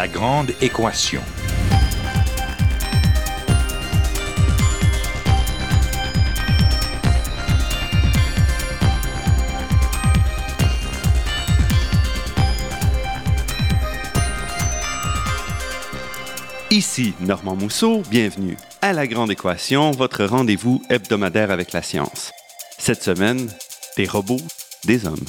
La grande équation. Ici Normand Mousseau, bienvenue à La Grande Équation, votre rendez-vous hebdomadaire avec la science. Cette semaine, des robots, des hommes.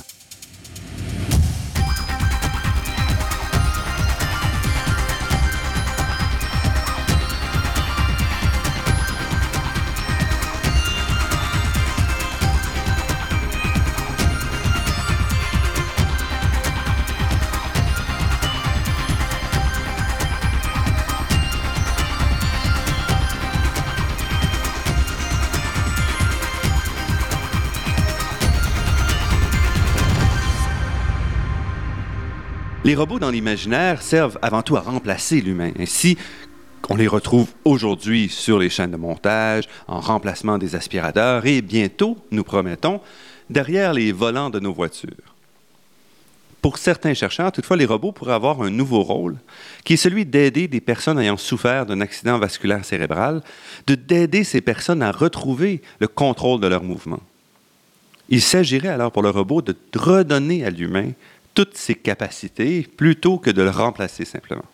Les robots dans l'imaginaire servent avant tout à remplacer l'humain. Ainsi, on les retrouve aujourd'hui sur les chaînes de montage, en remplacement des aspirateurs et bientôt, nous promettons, derrière les volants de nos voitures. Pour certains chercheurs, toutefois, les robots pourraient avoir un nouveau rôle, qui est celui d'aider des personnes ayant souffert d'un accident vasculaire cérébral, de d'aider ces personnes à retrouver le contrôle de leurs mouvements. Il s'agirait alors pour le robot de redonner à l'humain toutes ses capacités plutôt que de le remplacer simplement.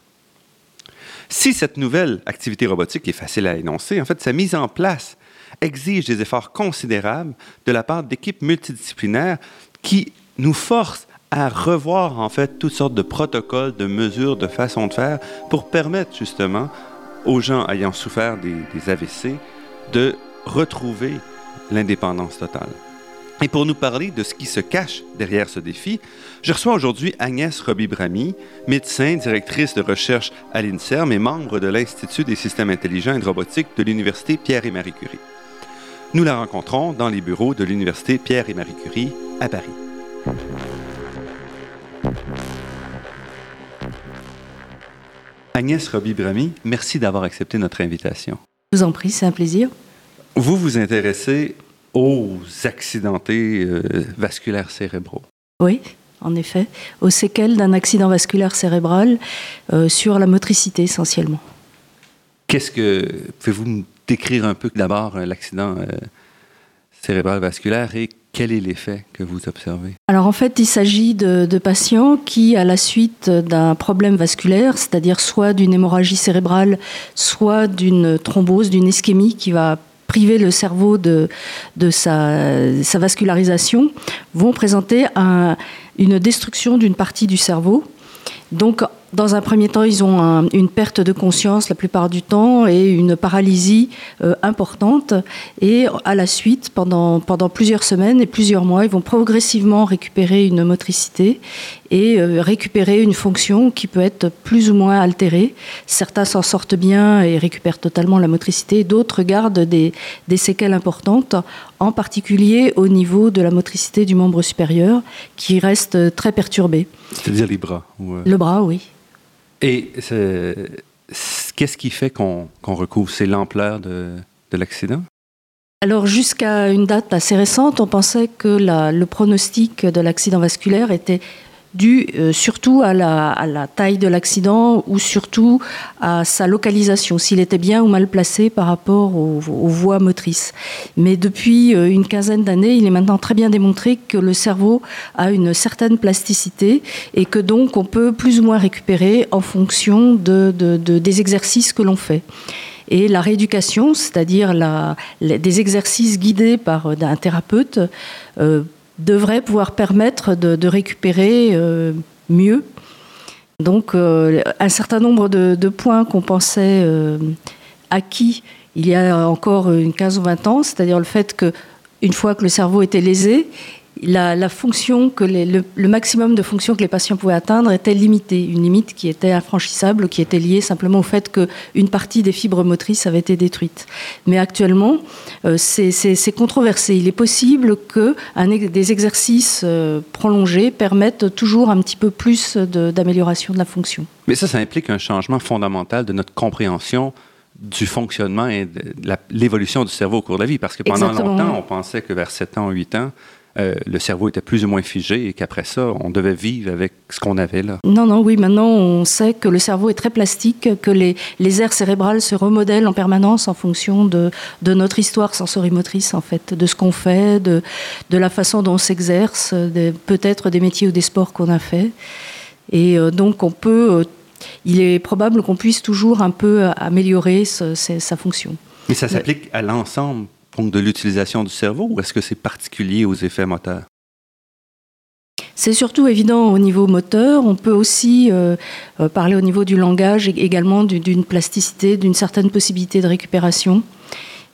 Si cette nouvelle activité robotique est facile à énoncer, en fait, sa mise en place exige des efforts considérables de la part d'équipes multidisciplinaires qui nous forcent à revoir en fait toutes sortes de protocoles, de mesures, de façons de faire pour permettre justement aux gens ayant souffert des, AVC de retrouver l'indépendance totale. Et pour nous parler de ce qui se cache derrière ce défi, je reçois aujourd'hui Agnès Roby-Bramy, médecin, directrice de recherche à l'INSERM et membre de l'Institut des systèmes intelligents et de robotique de l'Université Pierre et Marie Curie. Nous la rencontrons dans les bureaux de l'Université Pierre et Marie Curie à Paris. Agnès Roby-Bramy, merci d'avoir accepté notre invitation. Je vous en prie, c'est un plaisir. Vous vous intéressez aux accidentés euh, vasculaires cérébraux. Oui, en effet, aux séquelles d'un accident vasculaire cérébral euh, sur la motricité essentiellement. Qu'est-ce que. Pouvez-vous me décrire un peu d'abord l'accident euh, cérébral vasculaire et quel est l'effet que vous observez? Alors en fait, il s'agit de, de, patients qui, à la suite d'un problème vasculaire, c'est-à-dire soit d'une hémorragie cérébrale, soit d'une thrombose, d'une ischémie qui va priver le cerveau de, sa, sa, vascularisation, vont présenter un, une destruction d'une partie du cerveau. Donc, dans un premier temps, ils ont un, une perte de conscience la plupart du temps et une paralysie euh, importante. Et à la suite, pendant, plusieurs semaines et plusieurs mois, ils vont progressivement récupérer une motricité et euh, récupérer une fonction qui peut être plus ou moins altérée. Certains s'en sortent bien et récupèrent totalement la motricité, d'autres gardent des séquelles importantes, en particulier au niveau de la motricité du membre supérieur, qui reste très perturbé. C'est-à-dire les bras ou euh... Le bras, oui. Et qu'est-ce qui fait qu'on qu recouvre? C'est l'ampleur de, de l'accident? Alors jusqu'à une date assez récente, on pensait que la, le pronostic de l'accident vasculaire était dû euh, surtout à la, taille de l'accident ou surtout à sa localisation, s'il était bien ou mal placé par rapport aux, voies motrices. Mais depuis euh, une quinzaine d'années, il est maintenant très bien démontré que le cerveau a une certaine plasticité et que donc on peut plus ou moins récupérer en fonction de, de, de des exercices que l'on fait et la rééducation, c'est-à-dire des exercices guidés par un thérapeute, euh, devrait pouvoir permettre de, récupérer euh, mieux. Donc euh, un certain nombre de, de points qu'on pensait euh, acquis il y a encore une 15 ou 20 ans, c'est-à-dire le fait que une fois que le cerveau était lésé, la, la fonction que les, le, le, maximum de fonctions que les patients pouvaient atteindre était limitée, une limite qui était infranchissable, qui était liée simplement au fait qu'une partie des fibres motrices avait été détruite. Mais actuellement, euh, c'est controversé. Il est possible que un, des exercices euh, prolongés permettent toujours un petit peu plus d'amélioration de, de la fonction. Mais ça, ça implique un changement fondamental de notre compréhension du fonctionnement et de l'évolution du cerveau au cours de la vie. Parce que pendant Exactement. longtemps, on pensait que vers 7 ans, 8 ans, euh, le cerveau était plus ou moins figé et qu'après ça, on devait vivre avec ce qu'on avait là. Non, non, oui, maintenant on sait que le cerveau est très plastique, que les, les aires cérébrales se remodèlent en permanence en fonction de, de notre histoire sensorimotrice, en fait, de ce qu'on fait, de, de la façon dont on s'exerce, peut-être des métiers ou des sports qu'on a fait. Et euh, donc on peut, euh, il est probable qu'on puisse toujours un peu améliorer sa fonction. Mais ça s'applique à l'ensemble de l'utilisation du cerveau ou est-ce que c'est particulier aux effets moteurs? C'est surtout évident au niveau moteur. On peut aussi euh, euh, parler au niveau du langage également d'une plasticité, d'une certaine possibilité de récupération.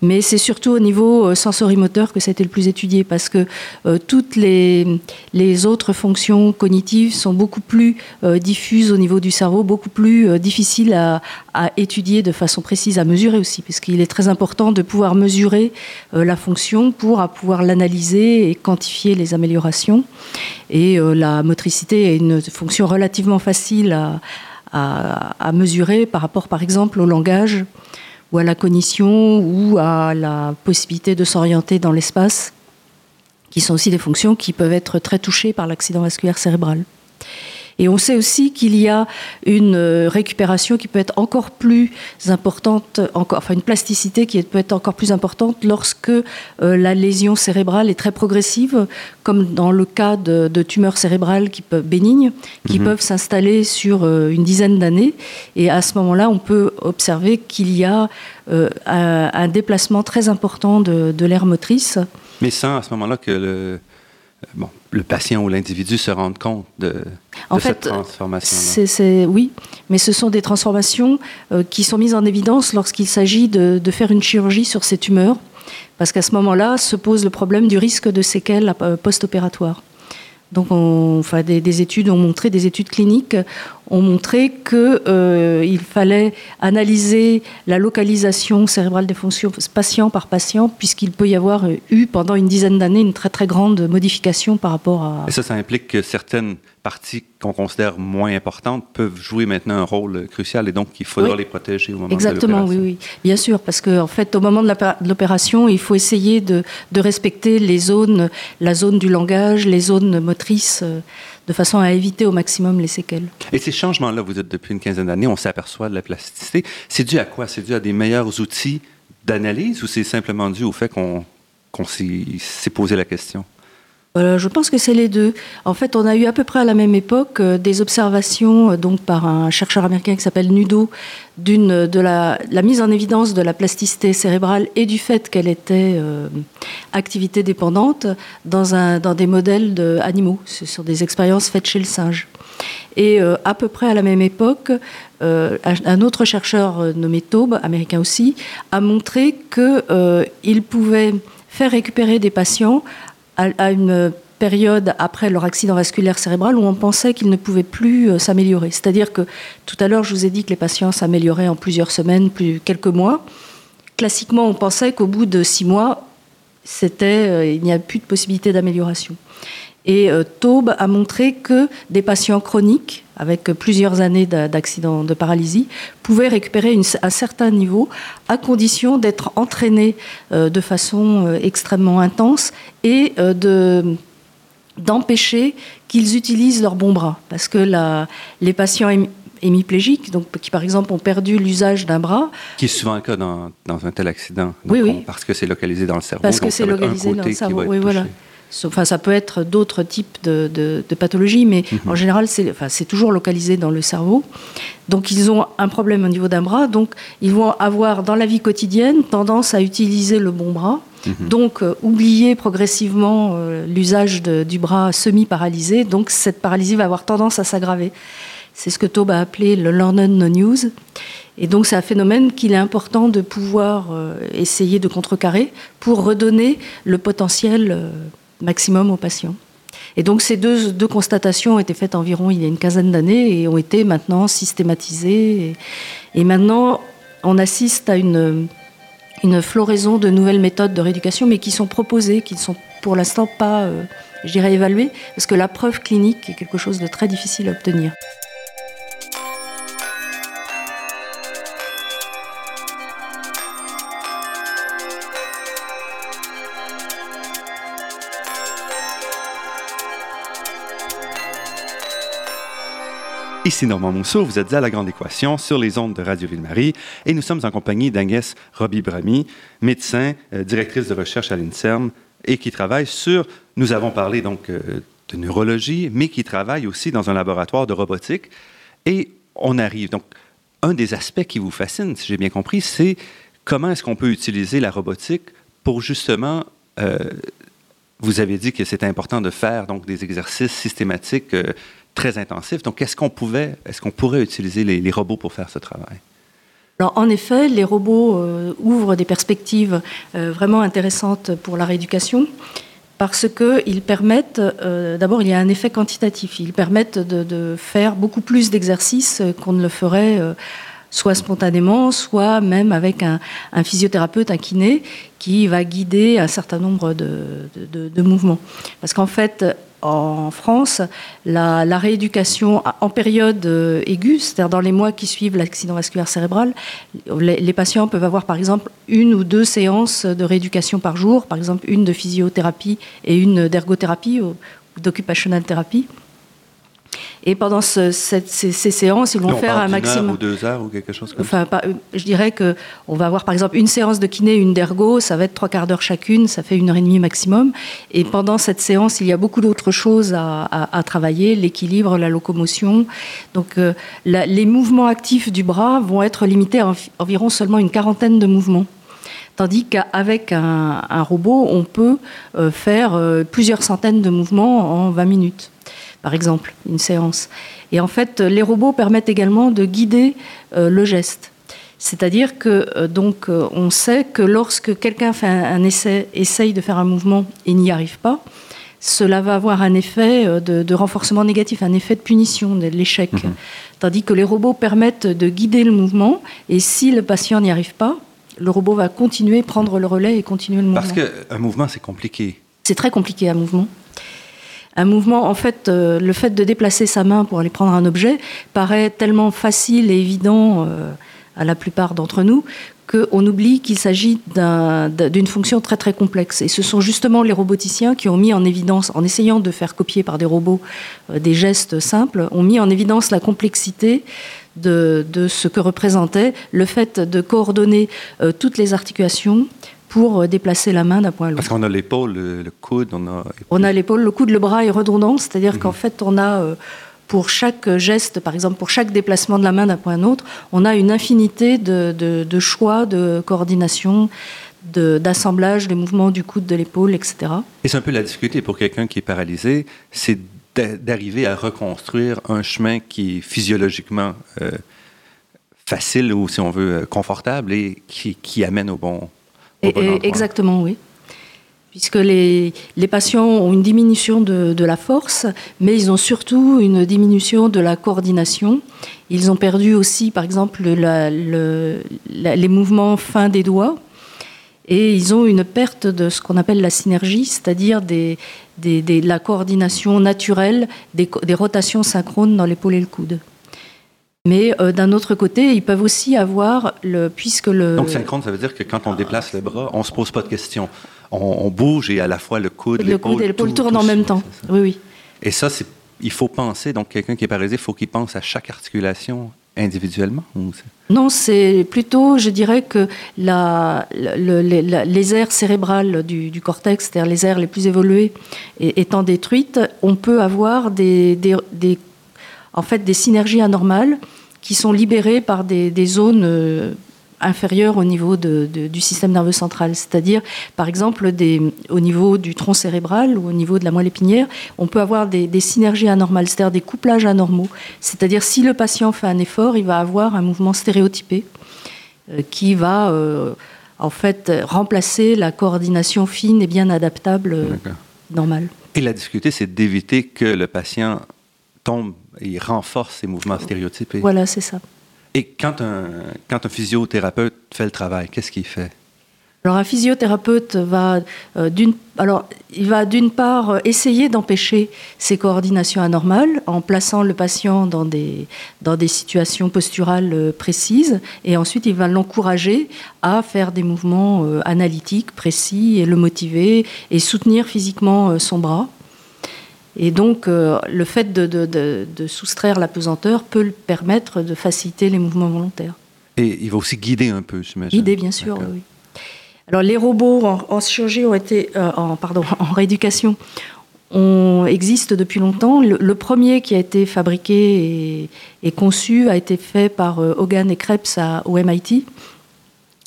Mais c'est surtout au niveau euh, sensorimoteur que ça a été le plus étudié parce que euh, toutes les, les, autres fonctions cognitives sont beaucoup plus euh, diffuses au niveau du cerveau, beaucoup plus difficiles à, à, étudier de façon précise, à mesurer aussi, parce qu'il est très important de pouvoir mesurer la fonction pour pouvoir l'analyser et quantifier les améliorations. Et la motricité est une fonction relativement facile à, à mesurer par rapport, par exemple, au langage ou à la cognition ou à la possibilité de s'orienter dans l'espace, qui sont aussi des fonctions qui peuvent être très touchées par l'accident vasculaire cérébral. Et on sait aussi qu'il y a une euh, récupération qui peut être encore plus importante, encore, enfin une plasticité qui peut être encore plus importante lorsque euh, la lésion cérébrale est très progressive, comme dans le cas de, tumeurs cérébrales qui peuvent, bénignes, qui mhm. peuvent s'installer sur euh, une dizaine d'années. Et à ce moment-là, on peut observer qu'il y a un, déplacement très important de, de l'aire motrice. Mais sans à ce moment-là que le bon, le patient ou l'individu se rende compte de, en cette transformation c'est, Oui, mais ce sont des transformations euh, qui sont mises en évidence lorsqu'il s'agit de, de, faire une chirurgie sur ces tumeurs, parce qu'à ce moment-là se pose le problème du risque de séquelles euh, post-opératoires. Donc, on, enfin, des, études ont montré, des études cliniques ont montré qu'il euh, fallait analyser la localisation cérébrale des fonctions patient par patient, puisqu'il peut y avoir eu pendant une dizaine d'années une très très grande modification par rapport à. Et ça, ça implique que certaines parties qu'on considère moins importantes peuvent jouer maintenant un rôle crucial et donc il faudra les protéger au moment Exactement, de l'opération. oui, oui, bien sûr, parce qu'en en fait, au moment de l'opération, il faut essayer de, de, respecter les zones, la zone du langage, les zones motrices. De façon à éviter au maximum les séquelles. Et ces changements-là, vous êtes depuis une quinzaine d'années, on s'aperçoit de la plasticité. C'est dû à quoi? C'est dû à des meilleurs outils d'analyse ou c'est simplement dû au fait qu'on s'est posé la question? Euh, je pense que c'est les deux. En fait, on a eu à peu près à la même époque euh, des observations euh, donc par un chercheur américain qui s'appelle Nudo d'une de la, mise en évidence de la plasticité cérébrale et du fait qu'elle était activité dépendante dans des modèles d'animaux, sur des expériences faites chez le singe. Et à peu près à la même époque, un autre chercheur nommé Taube, américain aussi, a montré qu'il pouvait faire récupérer des patients à, une période après leur accident vasculaire cérébral où on pensait qu'ils ne pouvaient plus euh, s'améliorer. C'est-à-dire que tout à l'heure, je vous ai dit que les patients s'amélioraient en plusieurs semaines, quelques mois. Classiquement, on pensait qu'au bout de six mois, c'était, euh, il n'y a plus de possibilité d'amélioration. Et euh, Taube a montré que des patients chroniques, avec plusieurs années d'accident de paralysie, pouvaient récupérer un certain niveau à condition d'être entraînés euh, de façon euh, extrêmement intense et d'empêcher qu'ils utilisent leur bon bras. Parce que la, les patients hémiplégiques, donc qui par exemple ont perdu l'usage d'un bras. Qui est souvent le cas dans, un tel accident. oui, oui. parce que c'est localisé dans le cerveau. Parce que c'est localisé dans le cerveau. Oui, voilà. Enfin, ça peut être d'autres types de, pathologies, mais mhm. en général, c'est enfin, toujours localisé dans le cerveau. Donc, ils ont un problème au niveau d'un bras. Donc, ils vont avoir dans la vie quotidienne tendance à utiliser le bon bras. Mhm. Donc, euh, oublier progressivement euh, l'usage du bras semi-paralysé. Donc, cette paralysie va avoir tendance à s'aggraver. C'est ce que Taube a appelé le learn no news. Et donc, c'est un phénomène qu'il est important de pouvoir euh, essayer de contrecarrer pour redonner le potentiel maximum aux patients. Et donc ces deux, deux, constatations ont été faites environ il y a une quinzaine d'années et ont été maintenant systématisées. Et, maintenant, on assiste à une, une, floraison de nouvelles méthodes de rééducation, mais qui sont proposées, qui ne sont pour l'instant pas, euh, je dirais, évaluées, parce que la preuve clinique est quelque chose de très difficile à obtenir. Ici Normand Mousseau, vous êtes à La Grande Équation sur les ondes de Radio Ville-Marie et nous sommes en compagnie d'Agnès Roby-Bramy, médecin, euh, directrice de recherche à l'INSERM et qui travaille sur, nous avons parlé donc euh, de neurologie, mais qui travaille aussi dans un laboratoire de robotique. Et on arrive, donc un des aspects qui vous fascine, si j'ai bien compris, c'est comment est-ce qu'on peut utiliser la robotique pour justement euh, vous avez dit que c'était important de faire donc des exercices systématiques très intensif. Donc, est-ce qu'on pouvait, est-ce qu'on pourrait utiliser les, robots pour faire ce travail? Alors, en effet, les robots euh, ouvrent des perspectives euh, vraiment intéressantes pour la rééducation parce qu'ils permettent, euh, d'abord, il y a un effet quantitatif. Ils permettent de, de faire beaucoup plus d'exercices qu'on ne le ferait soit spontanément, soit même avec un, physiothérapeute, un kiné, qui va guider un certain nombre de, mouvements. Parce qu'en fait, en France, la, rééducation en période euh, aiguë, c'est-à-dire dans les mois qui suivent l'accident vasculaire cérébral, les, les, patients peuvent avoir par exemple une ou deux séances de rééducation par jour, par exemple une de physiothérapie et une d'ergothérapie ou d'occupational thérapie. Et pendant ces, séances, ils vont faire un maximum. Heure ou deux heures ou quelque chose comme enfin, ça. je dirais que on va avoir par exemple une séance de kiné, une d'ergo, ça va être trois quarts d'heure chacune, ça fait une heure et demie maximum. Et pendant cette séance, il y a beaucoup d'autres choses à, travailler, l'équilibre, la locomotion. Donc, euh, les mouvements actifs du bras vont être limités à environ seulement une quarantaine de mouvements. Tandis qu'avec un, robot, on peut euh, faire euh, plusieurs centaines de mouvements en 20 minutes par exemple, une séance. Et en fait, les robots permettent également de guider euh, le geste. C'est-à-dire que euh, donc euh, on sait que lorsque quelqu'un fait un, essai, essaye de faire un mouvement et n'y arrive pas, cela va avoir un effet de, renforcement négatif, un effet de punition, de l'échec. Mhm. Tandis que les robots permettent de guider le mouvement, et si le patient n'y arrive pas, le robot va continuer, prendre le relais et continuer le mouvement. Parce qu'un mouvement, c'est compliqué. C'est très compliqué un mouvement un mouvement, en fait, euh, le fait de déplacer sa main pour aller prendre un objet paraît tellement facile et évident euh, à la plupart d'entre nous qu'on oublie qu'il s'agit d'une fonction très très complexe. Et ce sont justement les roboticiens qui ont mis en évidence, en essayant de faire copier par des robots euh, des gestes simples, ont mis en évidence la complexité de, ce que représentait le fait de coordonner toutes les articulations pour euh, déplacer la main d'un point à l'autre. Parce qu'on a l'épaule, le, coude, on a... On a l'épaule, le coude, le bras est redondant, c'est-à-dire qu'en mhm. fait, on a, euh, pour chaque geste, par exemple, pour chaque déplacement de la main d'un point à l'autre, on a une infinité de, de, choix, de coordination, d'assemblage des mouvements du coude, de l'épaule, etc. Et c'est un peu la difficulté pour quelqu'un qui est paralysé, c'est d'arriver à reconstruire un chemin qui est physiologiquement euh, facile ou, si on veut, confortable et qui, qui amène au bon, exactement, oui. Puisque les, les, patients ont une diminution de, de, la force, mais ils ont surtout une diminution de la coordination. Ils ont perdu aussi, par exemple, la, le, les mouvements fins des doigts. Et ils ont une perte de ce qu'on appelle la synergie, c'est-à-dire des, des, la coordination naturelle des, des rotations synchrones dans l'épaule et le coude. Mais euh, d'un autre côté, ils peuvent aussi avoir, le, puisque le... Donc synchrone, ça veut dire que quand on déplace le bras, on ne se pose pas de questions. On, bouge et à la fois le coude, l'épaule... Le coude et l'épaule tournent en même temps, oui, oui. Et ça, c'est, il faut penser, donc quelqu'un qui est paralysé, il faut qu'il pense à chaque articulation individuellement Non, c'est plutôt, je dirais que la, les aires cérébrales du, cortex, c'est-à-dire les aires les plus évoluées, étant détruites, on peut avoir des, des, des en fait des synergies anormales qui sont libérées par des, zones euh, inférieures au niveau du système nerveux central. C'est-à-dire, par exemple, au niveau du tronc cérébral ou au niveau de la moelle épinière, on peut avoir des, synergies anormales, c'est-à-dire des couplages anormaux. C'est-à-dire, si le patient fait un effort, il va avoir un mouvement stéréotypé euh, qui va, euh, en fait, remplacer la coordination fine et bien adaptable normale. Et la difficulté, c'est d'éviter que le patient tombe et renforce ces mouvements stéréotypés. Voilà, c'est ça. Et quand un, quand un physiothérapeute fait le travail, qu'est-ce qu'il fait? Alors un physiothérapeute va euh, d'une alors il va d'une part essayer d'empêcher ces coordinations anormales en plaçant le patient dans des dans des situations posturales euh, précises et ensuite il va l'encourager à faire des mouvements euh, analytiques précis et le motiver et soutenir physiquement son bras Et donc, le fait de, de, soustraire la pesanteur peut permettre de faciliter les mouvements volontaires. Et il va aussi guider un peu, j'imagine. Guider, bien sûr, oui. Alors, les robots en, chirurgie ont été, en, pardon, en rééducation on existe depuis longtemps. Le, premier qui a été fabriqué et, conçu a été fait par euh, Hogan et Krebs au MIT.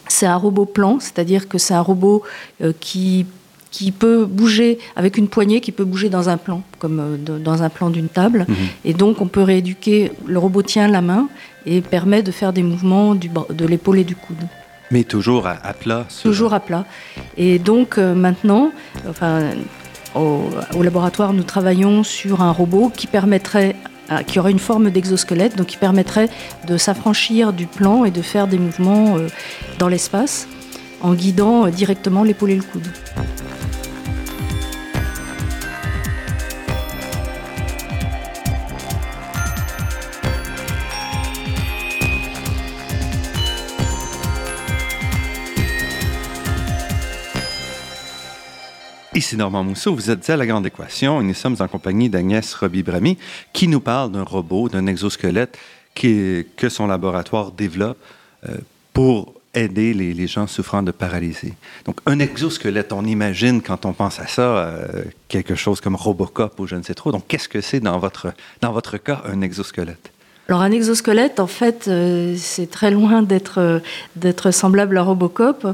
C'est un robot plan, c'est-à-dire que c'est un robot euh, qui, qui peut bouger avec une poignée, qui peut bouger dans un plan, comme euh, dans un plan d'une table. Mhm. Et donc on peut rééduquer, le robot tient la main et permet de faire des mouvements de l'épaule et du coude. Mais toujours à, plat. Toujours à plat. Et donc maintenant, enfin, au, laboratoire, nous travaillons sur un robot qui permettrait euh, qui aurait une forme d'exosquelette, donc qui permettrait de s'affranchir du plan et de faire des mouvements euh, dans l'espace en guidant euh, directement l'épaule et le coude. Ici Normand Mousseau, vous êtes à La Grande Équation et nous sommes en compagnie d'Agnès Roby-Bramy qui nous parle d'un robot, d'un exosquelette que son laboratoire développe euh, pour aider les, gens souffrant de paralysie. Donc, un exosquelette, on imagine quand on pense à ça, euh, quelque chose comme Robocop ou je ne sais trop. Donc, qu'est-ce que c'est dans votre, dans votre cas, un exosquelette? Alors un exosquelette, en fait, euh, c'est très loin d'être d'être semblable à Robocop.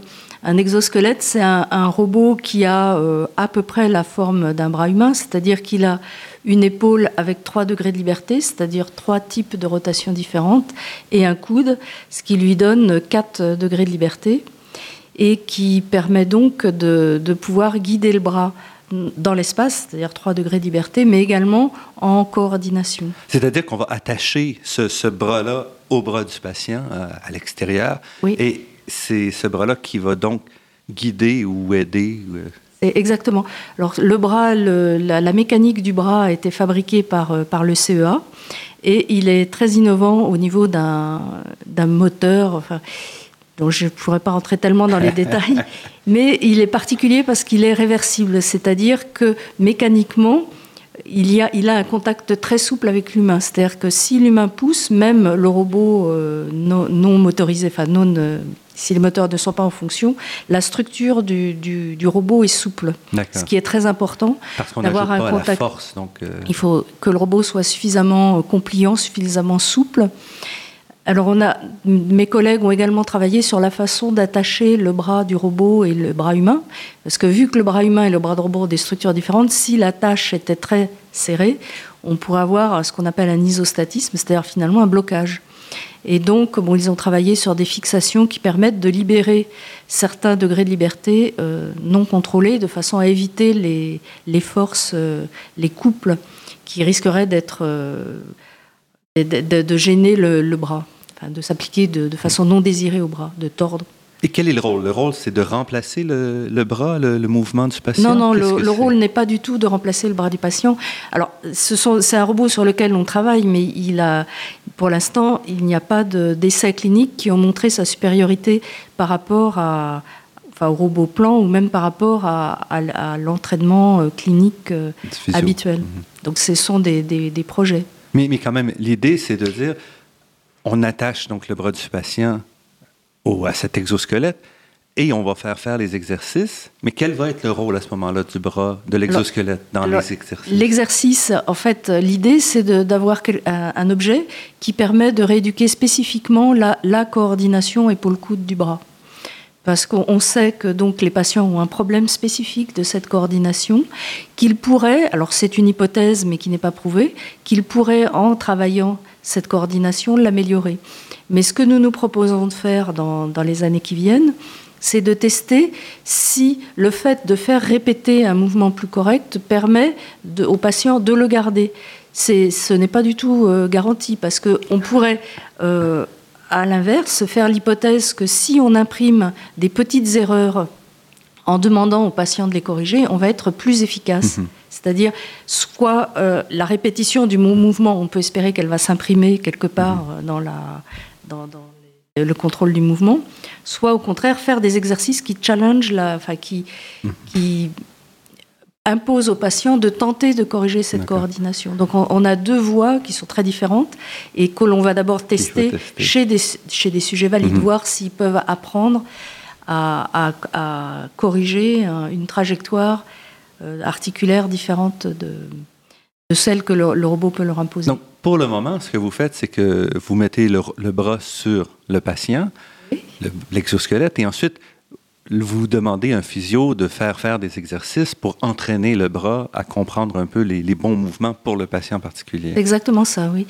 Un exosquelette, c'est un, robot qui a euh, à peu près la forme d'un bras humain, c'est-à-dire qu'il a une épaule avec 3 degrés de liberté, c'est-à-dire trois types de rotation différentes, et un coude, ce qui lui donne 4 degrés de liberté, et qui permet donc de, pouvoir guider le bras dans l'espace, c'est-à-dire 3 degrés de liberté, mais également en coordination. C'est-à-dire qu'on va attacher ce, bras-là au bras du patient euh, à l'extérieur. Oui. Et c'est ce bras-là qui va donc guider ou aider. Euh. Exactement. Alors le bras, la, mécanique du bras a été fabriquée par, euh, par le CEA et il est très innovant au niveau d'un moteur. Enfin, dont je ne pourrais pas rentrer tellement dans les détails, mais il est particulier parce qu'il est réversible, c'est-à-dire que mécaniquement, il, y a, il a un contact très souple avec l'humain. C'est-à-dire que si l'humain pousse, même le robot euh, non, motorisé, enfin non, euh, si les moteurs ne sont pas en fonction, la structure du, du, robot est souple. Ce qui est très important. d'avoir un contact. force, donc euh, Il faut que le robot soit suffisamment compliant, suffisamment souple. Alors on a, mes collègues ont également travaillé sur la façon d'attacher le bras du robot et le bras humain, parce que vu que le bras humain et le bras de robot ont des structures différentes, si la tâche était très serrée, on pourrait avoir ce qu'on appelle un isostatisme, c'est-à-dire finalement un blocage. Et donc, ils ont travaillé sur des fixations qui permettent de libérer certains degrés de liberté euh, non contrôlés, de façon à éviter les, les forces, euh, les couples qui risqueraient d'être euh, de, gêner le, bras, de s'appliquer de, façon non désirée au bras, de tordre. Et quel est le rôle? Le rôle, c'est de remplacer le, bras, le, mouvement du patient? Non, non, le, rôle n'est pas du tout de remplacer le bras du patient. Alors, c'est un robot sur lequel on travaille, mais il a, pour l'instant, il n'y a pas d'essais cliniques qui ont montré sa supériorité par rapport à, enfin, au robot plan ou même par rapport à, l'entraînement euh, clinique euh, habituel. Mhm. Donc, ce sont des projets. Mais, mais quand même, l'idée, c'est de dire, on attache donc le bras du patient au, à cet exosquelette et on va faire faire les exercices. Mais quel va être le rôle à ce moment-là du bras, de l'exosquelette dans les exercices? L'exercice, en fait, l'idée, c'est d'avoir un objet qui permet de rééduquer spécifiquement la, la coordination épaule-coude du bras parce qu'on sait que donc les patients ont un problème spécifique de cette coordination, qu'ils pourraient, alors c'est une hypothèse mais qui n'est pas prouvée, qu'ils pourraient en travaillant cette coordination l'améliorer. Mais ce que nous nous proposons de faire dans, les années qui viennent, c'est de tester si le fait de faire répéter un mouvement plus correct permet aux patients de le garder. Ce n'est pas du tout euh, garanti parce qu'on pourrait euh, à l'inverse, faire l'hypothèse que si on imprime des petites erreurs en demandant aux patients de les corriger, on va être plus efficace. Mhm. C'est-à-dire, soit euh, la répétition du mouvement, on peut espérer qu'elle va s'imprimer quelque part mhm. euh, dans, le contrôle du mouvement, soit au contraire faire des exercices qui challenge, la, enfin, qui, mhm. qui impose aux patients de tenter de corriger cette coordination. Donc on, a deux voies qui sont très différentes et que l'on va d'abord tester, Chez, des, chez des sujets valides, mhm. voir s'ils peuvent apprendre à, corriger une trajectoire euh, articulaire différente de, de celle que le, robot peut leur imposer. Donc pour le moment, ce que vous faites, c'est que vous mettez le, bras sur le patient, l'exosquelette, et ensuite vous demandez à un physio de faire faire des exercices pour entraîner le bras à comprendre un peu les, bons mouvements pour le patient particulier. Exactement ça, oui.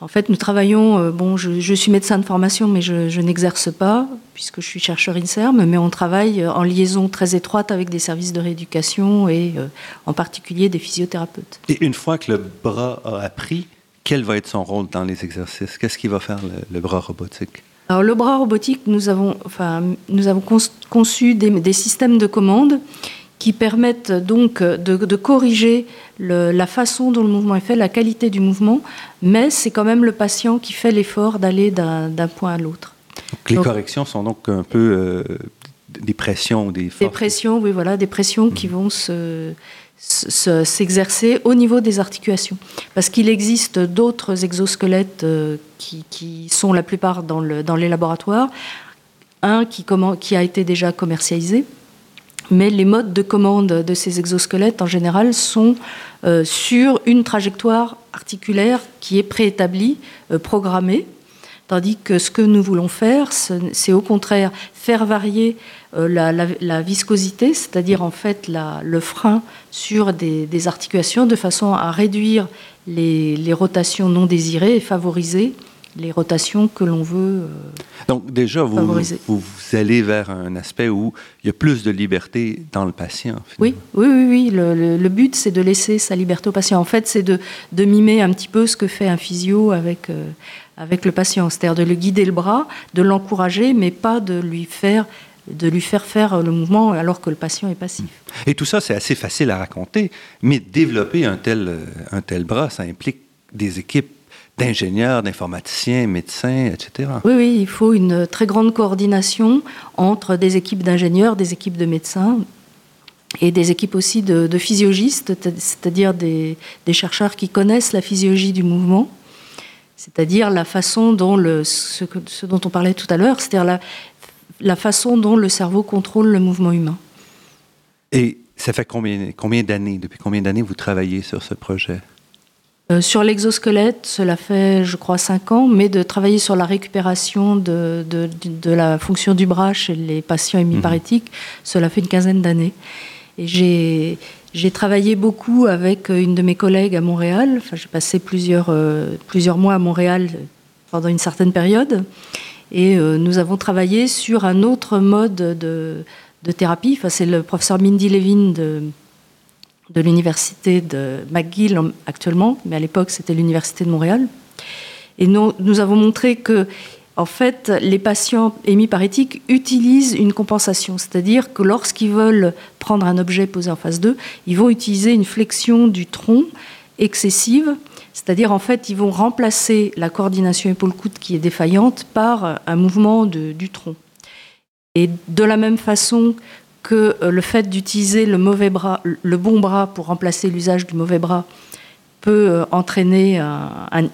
En fait, nous travaillons, euh, bon, je, suis médecin de formation, mais je, n'exerce pas, puisque je suis chercheur INSERM, mais on travaille en liaison très étroite avec des services de rééducation et euh, en particulier des physiothérapeutes. Et une fois que le bras a appris, quel va être son rôle dans les exercices? Qu'est-ce qu'il va faire le bras robotique? Alors, le bras robotique, nous avons, enfin, nous avons conçu des, systèmes de commande qui permettent donc de, corriger la façon dont le mouvement est fait, la qualité du mouvement, mais c'est quand même le patient qui fait l'effort d'aller d'un point à l'autre. Les corrections sont donc un peu euh, des pressions, des forces. Des pressions, oui, voilà, des pressions qui mmh. vont se s'exercer au niveau des articulations. Parce qu'il existe d'autres exosquelettes euh, qui, sont la plupart dans, le, dans les laboratoires. Un qui, qui a été déjà commercialisé, mais les modes de commande de ces exosquelettes en général sont euh, sur une trajectoire articulaire qui est préétablie, euh, programmée, tandis que ce que nous voulons faire, c'est au contraire faire varier euh, la, viscosité, c'est-à-dire en fait le frein sur des, articulations de façon à réduire les, rotations non désirées et favoriser les rotations que l'on veut. Euh, Donc déjà, vous, vous, allez vers un aspect où il y a plus de liberté dans le patient. Oui, oui, oui, oui. Le, but, c'est de laisser sa liberté au patient. En fait, c'est de, mimer un petit peu ce que fait un physio avec, euh, avec le patient, c'est-à-dire de le guider le bras, de l'encourager, mais pas de lui faire de lui faire faire le mouvement alors que le patient est passif. Et tout ça, c'est assez facile à raconter, mais développer un tel, euh, un tel bras, ça implique des équipes d'ingénieurs, d'informaticiens, médecins, etc. Oui, oui, il faut une très grande coordination entre des équipes d'ingénieurs, des équipes de médecins et des équipes aussi de, physiologistes, c'est-à-dire des, chercheurs qui connaissent la physiologie du mouvement, c'est-à-dire la façon dont le, ce, ce, dont on parlait tout à l'heure, c'est-à-dire la, la façon dont le cerveau contrôle le mouvement humain. Et ça fait combien, combien d'années, depuis combien d'années vous travaillez sur ce projet? Euh, sur l'exosquelette, cela fait, je crois, cinq ans, mais de travailler sur la récupération de, de, la fonction du bras chez les patients hémiparétiques, mhm. cela fait une quinzaine d'années. Et j'ai travaillé beaucoup avec une de mes collègues à Montréal. Enfin, j'ai passé plusieurs, euh, plusieurs mois à Montréal pendant une certaine période. Et euh, nous avons travaillé sur un autre mode de, thérapie. Enfin, c'est le professeur Mindy Levin de, de l'université de McGill actuellement, mais à l'époque c'était l'université de Montréal. Et nous, nous avons montré que, en fait, les patients hémiparétiques utilisent une compensation, c'est-à-dire que lorsqu'ils veulent prendre un objet posé en face d'eux, ils vont utiliser une flexion du tronc excessive c'est-à-dire, en fait, ils vont remplacer la coordination épaule-coude qui est défaillante par un mouvement du tronc. Et de la même façon que euh, le fait d'utiliser le mauvais bras, le bon bras pour remplacer l'usage du mauvais bras peut euh, entraîner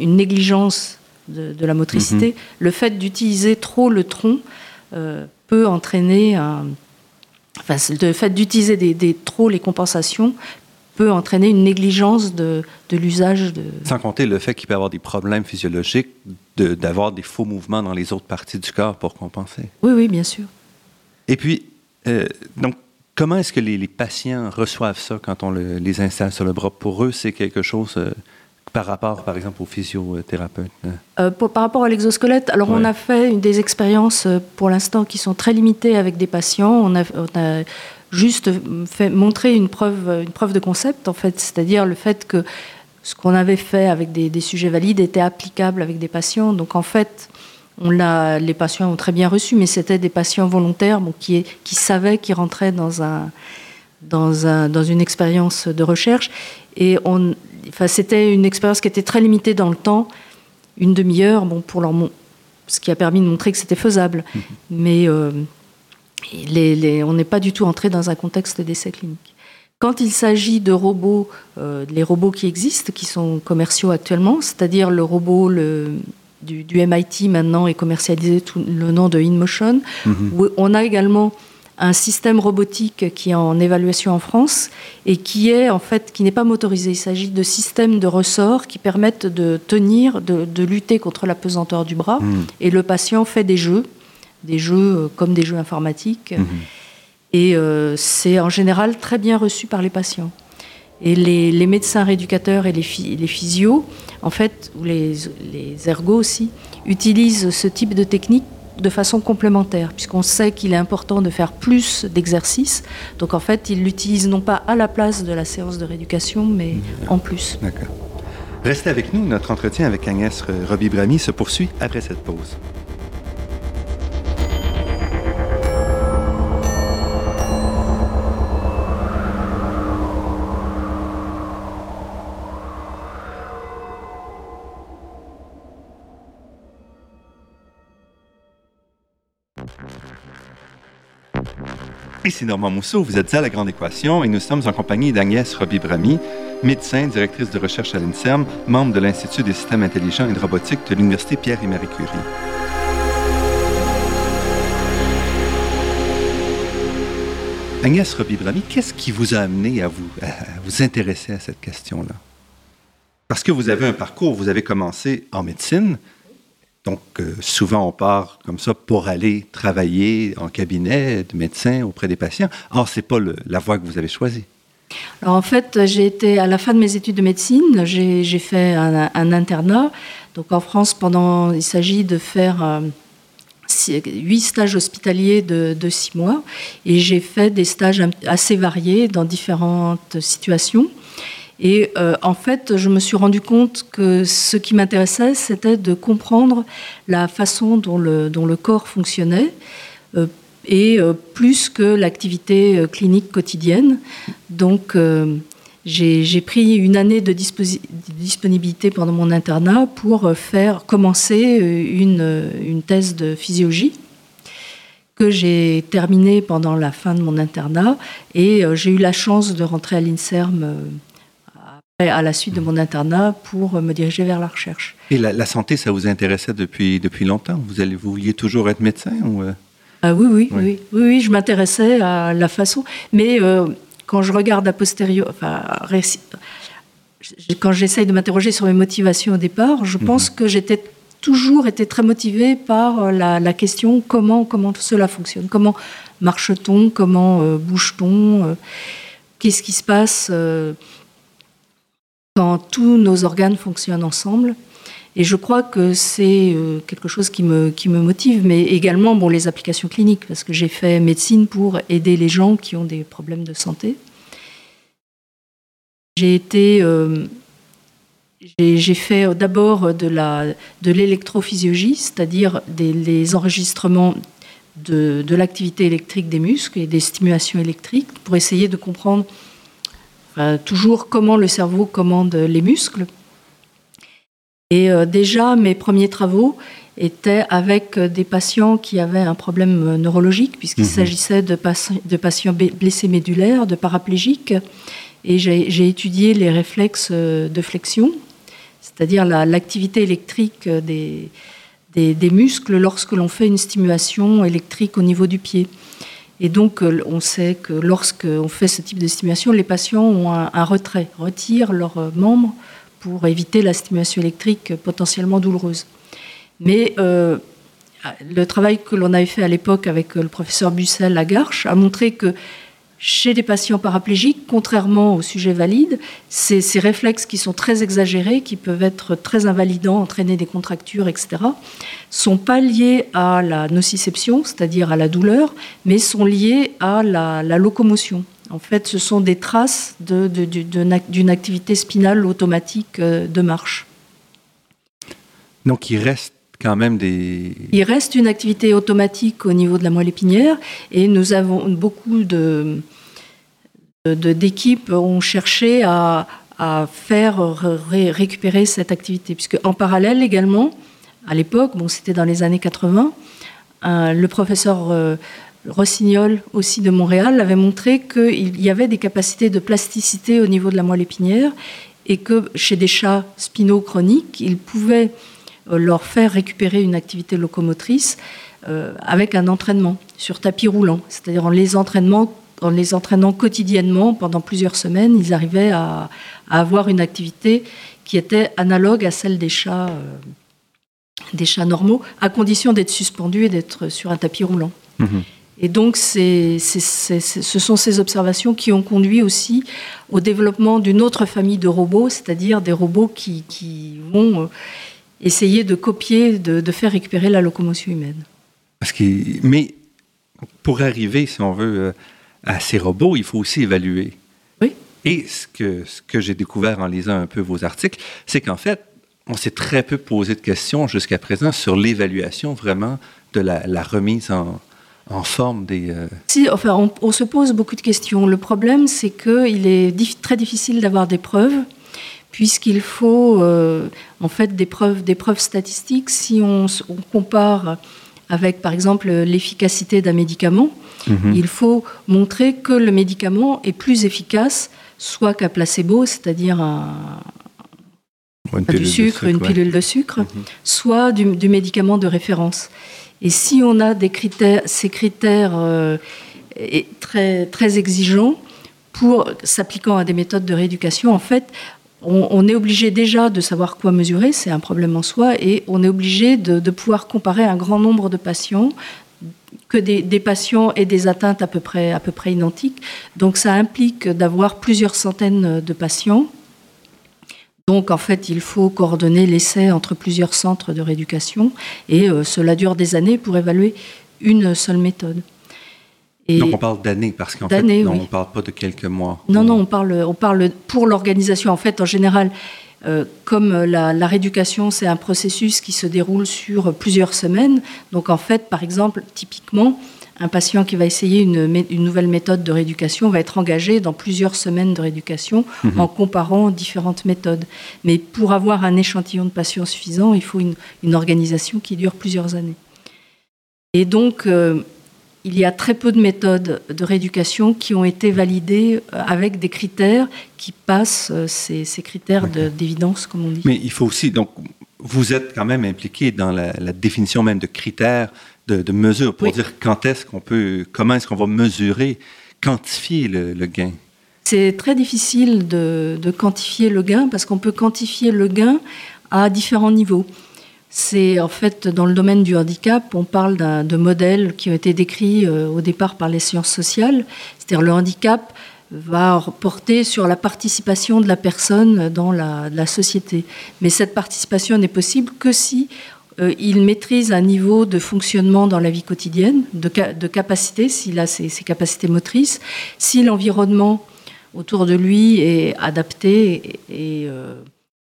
une négligence de, la motricité, mhm. le fait d'utiliser trop le tronc euh, peut entraîner Enfin, le fait d'utiliser des, trop les compensations peut entraîner une négligence de, de l'usage de... Sans compter le fait qu'il peut y avoir des problèmes physiologiques d'avoir des faux mouvements dans les autres parties du corps pour compenser. Oui, oui, bien sûr. Et puis, euh, donc, comment est-ce que les, les, patients reçoivent ça quand on les installe sur le bras? Pour eux, c'est quelque chose... Euh, par rapport, par exemple, aux physiothérapeutes hein? euh, Par rapport à l'exosquelette, alors on a fait des expériences pour l'instant qui sont très limitées avec des patients. On a, on a juste fait, montrer une preuve, une preuve de concept, en fait, c'est-à-dire le fait que ce qu'on avait fait avec des, sujets valides était applicable avec des patients. Donc en fait, on l'a, les patients ont très bien reçu, mais c'était des patients volontaires qui, qui savaient qu'ils rentraient dans, un, dans, un, dans une expérience de recherche. Et on, enfin, c'était une expérience qui était très limitée dans le temps, une demi-heure, bon, pour leur, ce qui a permis de montrer que c'était faisable. Mmh. Mais euh, on n'est pas du tout entré dans un contexte d'essai clinique. quand il s'agit de robots, les robots qui existent, qui sont commerciaux actuellement, c'est-à-dire le robot du, MIT maintenant est commercialisé sous le nom de InMotion, mhm. on a également un système robotique qui est en évaluation en France et qui est en fait qui n'est pas motorisé. Il s'agit de systèmes de ressorts qui permettent de tenir, de, lutter contre la pesanteur du bras. Hmm. Et le patient fait des jeux, des jeux euh, comme des jeux informatiques. Hmm. Et euh, c'est en général très bien reçu par les patients. Et les, médecins rééducateurs et les, les, physios, en fait, ou les, les ergos aussi, utilisent ce type de technique de façon complémentaire, puisqu'on sait qu'il est important de faire plus d'exercices. Donc en fait, il l'utilise non pas à la place de la séance de rééducation, mais en plus. D'accord. Restez avec nous, notre entretien avec Agnès Roby-Bramy se poursuit après cette pause. Ici Normand Mousseau, vous êtes à La Grande Équation et nous sommes en compagnie d'Agnès Roby-Bramy, médecin, directrice de recherche à l'INSERM, membre de l'Institut des systèmes intelligents et de robotique de l'Université Pierre et Marie Curie. Agnès Roby-Bramy, qu'est-ce qui vous a amené à vous, à vous intéresser à cette question-là? Parce que vous avez un parcours, vous avez commencé en médecine, donc, euh, souvent, on part comme ça pour aller travailler en cabinet de médecin auprès des patients. Or, ce n'est pas la voie que vous avez choisie. Alors, en fait, j'ai été, à la fin de mes études de médecine, j'ai fait un, internat. Donc, en France, pendant, il s'agit de faire euh, huit stages hospitaliers de, de six mois. Et j'ai fait des stages assez variés dans différentes situations. Et euh, en fait, je me suis rendu compte que ce qui m'intéressait, c'était de comprendre la façon dont le, corps fonctionnait, euh, et euh, plus que l'activité clinique quotidienne. Donc, j'ai pris une année de disponibilité pendant mon internat pour faire commencer une, une thèse de physiologie que j'ai terminée pendant la fin de mon internat et j'ai eu la chance de rentrer à l'INSERM à la suite de mon internat pour me diriger vers la recherche. Et la, santé, ça vous intéressait depuis, depuis longtemps? Vous, allez, vous vouliez toujours être médecin ou euh? ah, oui, oui, oui, oui, oui, je m'intéressais à la façon. Mais euh, quand je regarde a posteriori, enfin, quand j'essaye de m'interroger sur mes motivations au départ, je mhm. pense que j'étais toujours été très motivée par la, la, question comment, comment cela fonctionne, comment marche-t-on, comment euh, bouge-t-on, qu'est-ce qui se passe quand tous nos organes fonctionnent ensemble. Et je crois que c'est euh, quelque chose qui me, motive, mais également bon, les applications cliniques, parce que j'ai fait médecine pour aider les gens qui ont des problèmes de santé. J'ai été. Euh, j'ai fait d'abord de l'électrophysiologie, c'est-à-dire les enregistrements de l'activité électrique des muscles et des stimulations électriques pour essayer de comprendre toujours comment le cerveau commande les muscles. Et euh, déjà, mes premiers travaux étaient avec des patients qui avaient un problème neurologique, puisqu'il mhm. s'agissait de, de, patients blessés médulaires, de paraplégiques. Et j'ai étudié les réflexes de flexion, c'est-à-dire l'activité électrique des, des, muscles lorsque l'on fait une stimulation électrique au niveau du pied. Et donc, euh, on sait que lorsqu'on fait ce type de stimulation, les patients ont un, retrait, retirent leurs euh, membres pour éviter la stimulation électrique potentiellement douloureuse. Mais euh, le travail que l'on avait fait à l'époque avec le professeur Bussel à Garches a montré que chez les patients paraplégiques, contrairement aux sujets valides, ces, réflexes qui sont très exagérés, qui peuvent être très invalidants, entraîner des contractures, etc., sont pas liés à la nociception, c'est-à-dire à la douleur, mais sont liés à la, locomotion. En fait, ce sont des traces d'une activité spinale automatique euh, de marche. Donc il reste Il reste une activité automatique au niveau de la moelle épinière et nous avons beaucoup de, d'équipes ont cherché à, faire récupérer cette activité. Puisque en parallèle également, à l'époque, bon, c'était dans les années 80, le professeur euh, Rossignol aussi de Montréal avait montré qu'il y avait des capacités de plasticité au niveau de la moelle épinière et que chez des chats spinaux chroniques, il pouvait euh, leur faire récupérer une activité locomotrice euh, avec un entraînement sur tapis roulant, c'est-à-dire en les entraînement en les entraînant quotidiennement pendant plusieurs semaines, ils arrivaient à, avoir une activité qui était analogue à celle des chats, euh, des chats normaux, à condition d'être suspendus et d'être sur un tapis roulant. Mhm. Et donc, ce sont ces observations qui ont conduit aussi au développement d'une autre famille de robots, c'est-à-dire des robots qui, vont euh, essayer de copier, de, faire récupérer la locomotion humaine. Parce que, mais pour arriver, si on veut, euh, à ces robots, il faut aussi évaluer. Oui. Et ce que, ce que j'ai découvert en lisant un peu vos articles, c'est qu'en fait, on s'est très peu posé de questions jusqu'à présent sur l'évaluation vraiment de la remise en, en forme des... Euh, si, enfin, on, se pose beaucoup de questions. Le problème, c'est qu'il est très difficile d'avoir des preuves, puisqu'il faut euh, en fait des preuves, des preuves statistiques. Si on, compare avec, par exemple, l'efficacité d'un médicament, mhm. il faut montrer que le médicament est plus efficace, soit qu'un placebo, c'est-à-dire un, du sucre, une pilule de sucre, mhm. soit du médicament de référence. Et si on a des critères, ces critères euh, très, très exigeants pour s'appliquant à des méthodes de rééducation, en fait, on, est obligé déjà de savoir quoi mesurer, c'est un problème en soi, et on est obligé de, pouvoir comparer un grand nombre de patients, que des, patients et des atteintes à peu près, à peu près identiques. Donc ça implique d'avoir plusieurs centaines de patients donc en fait, il faut coordonner l'essai entre plusieurs centres de rééducation et euh, cela dure des années pour évaluer une seule méthode. Donc on parle d'années parce qu'en fait, non, on ne parle pas de quelques mois. Non, non, on parle, on parle pour l'organisation. En fait, en général, euh, comme la, la rééducation, c'est un processus qui se déroule sur plusieurs semaines. Donc en fait, par exemple, typiquement, un patient qui va essayer une, nouvelle méthode de rééducation va être engagé dans plusieurs semaines de rééducation mhm. en comparant différentes méthodes. Mais pour avoir un échantillon de patients suffisant, il faut une, organisation qui dure plusieurs années. Et donc, euh, il y a très peu de méthodes de rééducation qui ont été validées euh, avec des critères qui passent euh, ces, critères d'évidence, comme on dit. Mais il faut aussi, donc, vous êtes quand même impliqué dans la, la définition même de critères de, mesures pour dire quand est-ce qu'on peut, comment est-ce qu'on va mesurer, quantifier le, gain. C'est très difficile de, quantifier le gain parce qu'on peut quantifier le gain à différents niveaux. C'est en fait dans le domaine du handicap, on parle de modèles qui ont été décrits euh, au départ par les sciences sociales. C'est-à-dire le handicap va porter sur la participation de la personne dans la, la société. Mais cette participation n'est possible que si euh, il maîtrise un niveau de fonctionnement dans la vie quotidienne, de, capacité, s'il a ses, capacités motrices, si l'environnement autour de lui est adapté et, euh,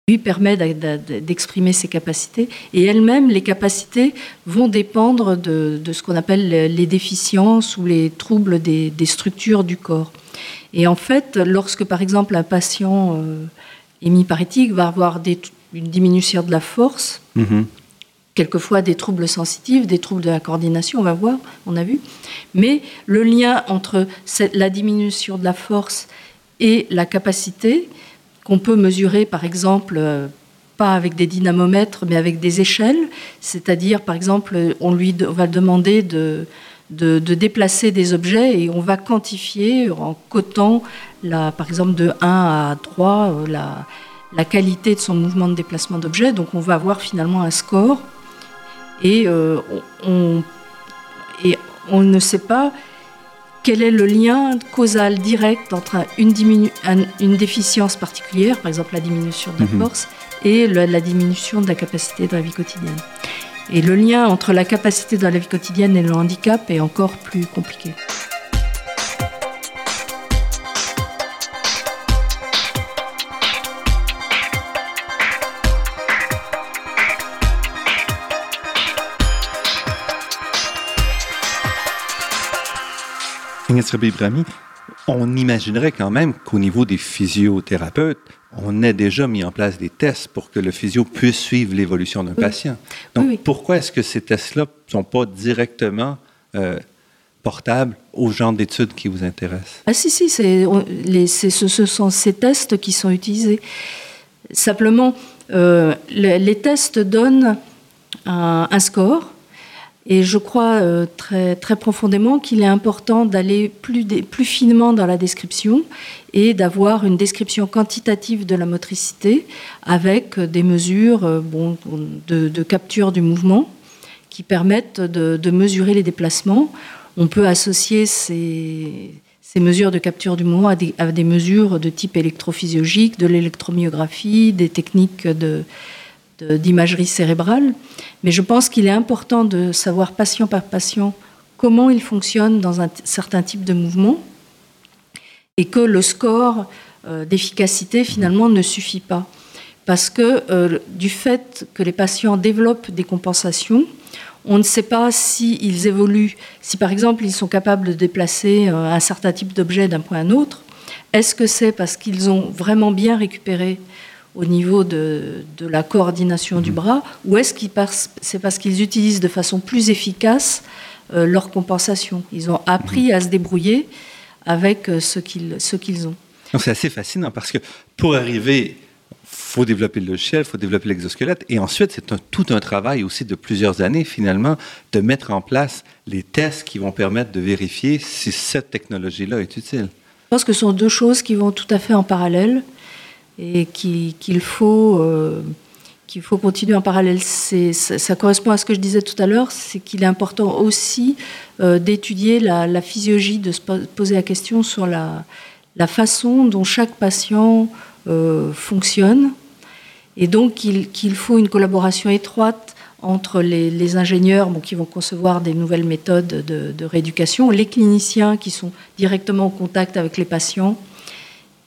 lui permet d'exprimer ses capacités. Et elles-mêmes, les capacités vont dépendre de, ce qu'on appelle les déficiences ou les troubles des, structures du corps. Et en fait, lorsque par exemple un patient euh, hémiparétique va avoir une diminution de la force, mm-hmm quelquefois des troubles sensitifs, des troubles de la coordination, on va voir, on a vu. Mais le lien entre la diminution de la force et la capacité, qu'on peut mesurer par exemple, euh, pas avec des dynamomètres, mais avec des échelles, c'est-à-dire par exemple, on lui va demander de, déplacer des objets et on va quantifier en cotant, la, par exemple, de 1 à 3, euh, la, qualité de son mouvement de déplacement d'objets. Donc on va avoir finalement un score et, euh, on ne sait pas quel est le lien causal direct entre une, une déficience particulière, par exemple la diminution de la mhm. force, et la diminution de la capacité de la vie quotidienne? Et le lien entre la capacité de la vie quotidienne et le handicap est encore plus compliqué. On imaginerait quand même qu'au niveau des physiothérapeutes, on ait déjà mis en place des tests pour que le physio puisse suivre l'évolution d'un patient. Donc, pourquoi est-ce que ces tests-là ne sont pas directement euh, portable au genre d'études qui vous intéressent? Ah si, si, les, ce, ce, sont ces tests qui sont utilisés. Simplement, euh, les, les, tests donnent un, un score et je crois euh, très, très profondément qu'il est important d'aller plus, plus finement dans la description et d'avoir une description quantitative de la motricité avec des mesures euh, bon, de, capture du mouvement qui permettent de, mesurer les déplacements. On peut associer ces, ces mesures de capture du mouvement à des mesures de type électrophysiologique, de l'électromyographie, des techniques de d'imagerie cérébrale, mais je pense qu'il est important de savoir patient par patient comment il fonctionne dans un certain type de mouvement et que le score euh, d'efficacité finalement ne suffit pas. Parce que euh, du fait que les patients développent des compensations, on ne sait pas s'ils évoluent, si par exemple ils sont capables de déplacer euh, un certain type d'objet d'un point à un autre, est-ce que c'est parce qu'ils ont vraiment bien récupéré au niveau de, de la coordination du mhm. bras, ou est-ce que c'est parce qu'ils utilisent de façon plus efficace euh, leur compensation Ils ont appris mhm. à se débrouiller avec euh, ce qu'ils ont. C'est assez fascinant parce que pour arriver, faut développer le logiciel, faut développer l'exosquelette, et ensuite c'est tout un travail aussi de plusieurs années finalement de mettre en place les tests qui vont permettre de vérifier si cette technologie-là est utile. Je pense que ce sont deux choses qui vont tout à fait en parallèle et qu'il faut, euh, qu'il faut continuer en parallèle. Ça, correspond à ce que je disais tout à l'heure, c'est qu'il est important aussi euh, d'étudier la, physiologie, de se poser la question sur la, façon dont chaque patient euh, fonctionne. Et donc qu'il qu faut une collaboration étroite entre les, ingénieurs qui vont concevoir des nouvelles méthodes de, de rééducation, les cliniciens qui sont directement au contact avec les patients,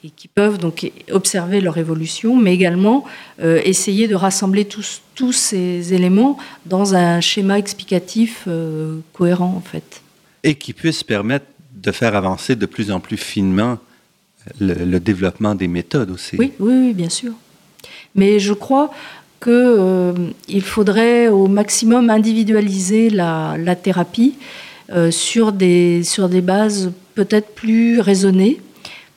et qui peuvent donc observer leur évolution, mais également euh, essayer de rassembler tous, tous, ces éléments dans un schéma explicatif euh, cohérent en fait. Et qui puisse permettre de faire avancer de plus en plus finement le, le développement des méthodes aussi. Oui, oui, oui, bien sûr. Mais je crois qu'il euh, faudrait au maximum individualiser la, la thérapie euh, sur, des, sur des bases peut-être plus raisonnées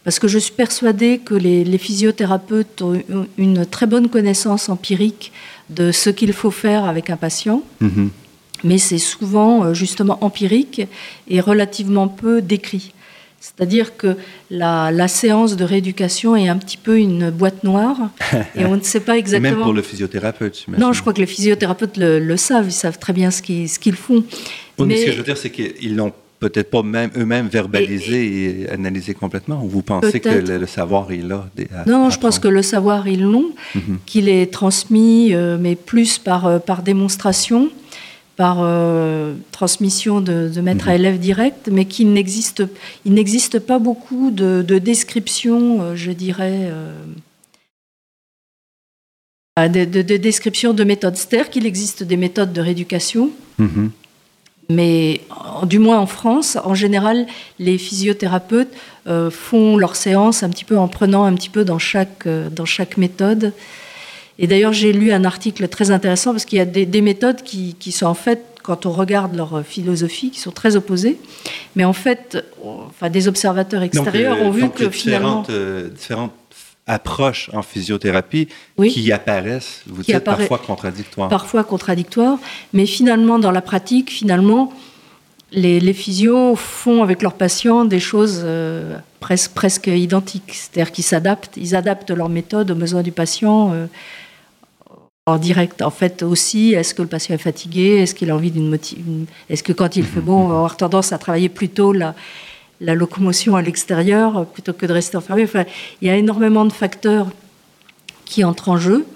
parce que je suis persuadée que les, les physiothérapeutes ont une très bonne connaissance empirique de ce qu'il faut faire avec un patient. -hmm. Mais c'est souvent euh, justement empirique et relativement peu décrit. C'est-à-dire que la, la, séance de rééducation est un petit peu une boîte noire et on ne sait pas exactement. Même pour le physiothérapeute. Non, je crois que les physiothérapeutes le, le savent, ils savent très bien ce qu'ils qu font. Mais ce que je veux dire, c'est qu'ils n'ont peut-être pas même eux-mêmes analysé et, et analysé complètement Ou vous pensez que le, le, savoir est là à, Non, je pense que le savoir, ils l'ont, mm -hmm. qu'il est transmis, euh, mais plus par, euh, par démonstration, par euh, transmission de, de maître mm -hmm. à élève direct, mais qu'il n'existe, il n'existe pas beaucoup de, de descriptions, je dirais, de, de, de descriptions de méthodes. C'est-à-dire qu'il existe des méthodes de rééducation. Mm -hmm mais du moins en France, en général, les physiothérapeutes euh, font leurs séances un petit peu en prenant un petit peu dans chaque, euh, dans chaque méthode. Et d'ailleurs, j'ai lu un article très intéressant parce qu'il y a des, des méthodes qui, qui, sont en fait, quand on regarde leur philosophie, qui sont très opposées. Mais en fait, enfin, des observateurs extérieurs donc, euh, ont vu que finalement. Différentes approches en physiothérapie oui. qui apparaissent, vous qui dites parfois contradictoires. Parfois contradictoires, mais finalement, dans la pratique, finalement, les, les physios font avec leurs patients des choses euh, presque, presque identiques. C'est-à-dire qu'ils s'adaptent, ils adaptent leur méthode aux besoins du patient euh, en direct. En fait, aussi, est-ce que le patient est fatigué? Est-ce qu'il a envie d'une motive Est-ce que quand il fait bon, on va avoir tendance à travailler plutôt la, la locomotion à l'extérieur plutôt que de rester enfermé. Enfin, il y a énormément de facteurs qui entrent en jeu,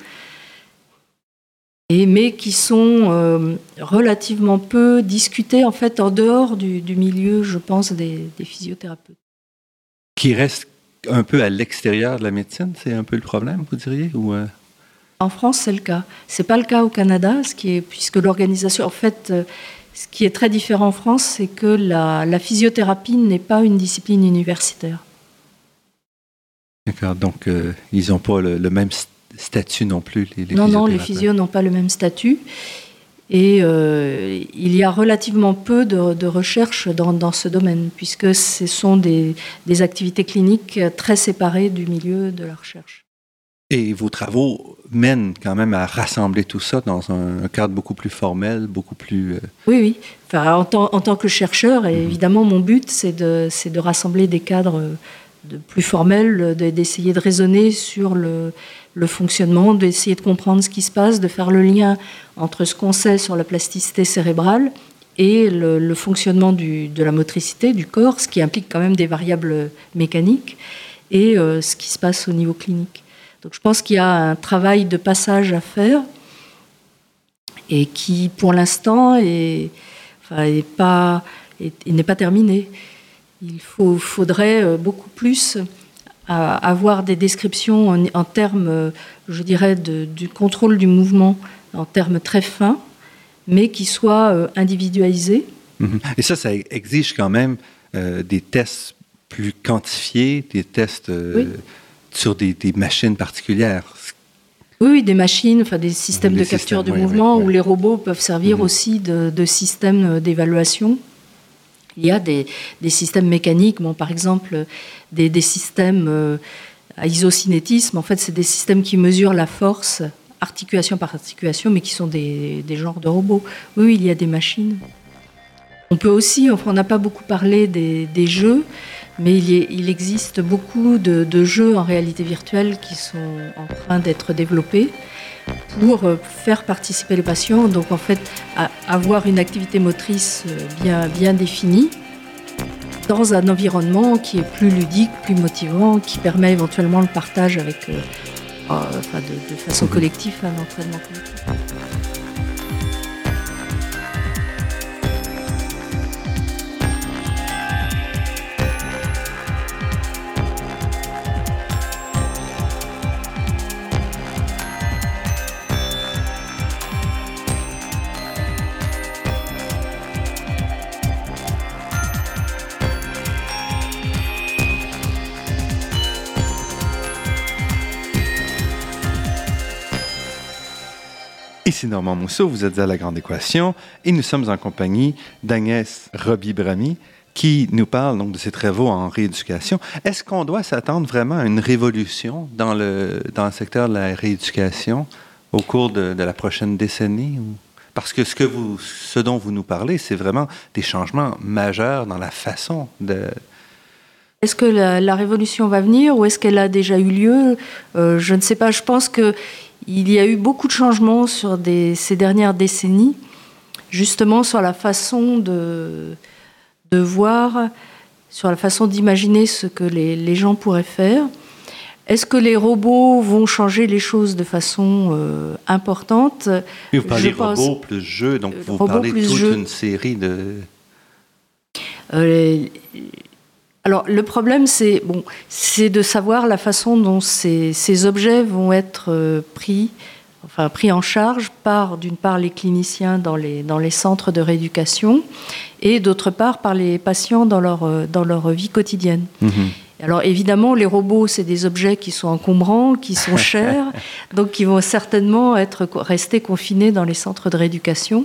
et, mais qui sont euh, relativement peu discutés en fait en dehors du, du milieu, je pense, des, des, physiothérapeutes. Qui restent un peu à l'extérieur de la médecine, c'est un peu le problème, vous diriez ou euh... En France, c'est le cas. C'est pas le cas au Canada, ce qui est puisque l'organisation, en fait, euh, Ce qui est très différent en France, c'est que la, la physiothérapie n'est pas une discipline universitaire. D'accord, donc euh, ils n'ont pas le, le, même statut non plus. Les, les non, non, les physios n'ont pas le même statut. Et il y a relativement peu de, recherches dans, ce domaine, puisque ce sont des, des activités cliniques très séparées du milieu de la recherche. Et vos travaux mènent quand même à rassembler tout ça dans un, cadre beaucoup plus formel, beaucoup plus... Euh, oui, oui. Enfin, en, tant, que chercheur, et mhm. évidemment, mon but, c'est de, de, rassembler des cadres de plus formels, d'essayer de, raisonner sur le, le fonctionnement, d'essayer de comprendre ce qui se passe, de faire le lien entre ce qu'on sait sur la plasticité cérébrale et le, le fonctionnement du, de la motricité du corps, ce qui implique quand même des variables mécaniques, et euh, ce qui se passe au niveau clinique. Donc je pense qu'il y a un travail de passage à faire et qui, pour l'instant, n'est pas, terminé. Il faut, faudrait euh, beaucoup plus euh, avoir des descriptions en, termes, euh, je dirais, du contrôle du mouvement en termes très fins, mais qui soient individualisés. Mhm. Et ça, ça exige quand même des tests plus quantifiés, des tests sur des, machines particulières. Oui, des machines, enfin des systèmes de capture du mouvement où les robots peuvent servir mhm. aussi de, de systèmes d'évaluation. Il y a des, systèmes mécaniques, bon, par exemple des, systèmes euh, à isocinétisme. En fait, c'est des systèmes qui mesurent la force articulation par articulation, mais qui sont des, genres de robots. Oui, il y a des machines. On peut aussi, enfin, on n'a pas beaucoup parlé des, jeux, mais il, existe beaucoup de, jeux en réalité virtuelle qui sont en train d'être développés pour euh, faire participer les patients, donc en fait avoir une activité motrice euh, bien, bien définie dans un environnement qui est plus ludique, plus motivant, qui permet éventuellement le partage avec, euh, de, de, façon collective, un entraînement collectif. Ici Normand Mousseau, vous êtes à La Grande Équation et nous sommes en compagnie d'Agnès Roby-Bramy qui nous parle donc de ses travaux en rééducation. Est-ce qu'on doit s'attendre vraiment à une révolution dans le, dans le secteur de la rééducation au cours de, la prochaine décennie? Parce que ce, que vous, ce dont vous nous parlez, c'est vraiment des changements majeurs dans la façon de, est-ce que la, révolution va venir ou est-ce qu'elle a déjà eu lieu? Euh, Je ne sais pas. Je pense que il y a eu beaucoup de changements sur ces dernières décennies, justement sur la façon de, voir, sur la façon d'imaginer ce que les, gens pourraient faire. Est-ce que les robots vont changer les choses de façon euh, importante? Vous parlez robots plus jeux, donc vous parlez toute une série de... Euh, alors le problème, c'est bon, c'est de savoir la façon dont ces, objets vont être euh, pris, enfin pris en charge par d'une part les cliniciens dans les, dans les centres de rééducation et d'autre part par les patients dans leur, euh, dans leur vie quotidienne. Mhm. Alors évidemment, les robots, c'est des objets qui sont encombrants, qui sont chers, donc qui vont certainement être rester confinés dans les centres de rééducation,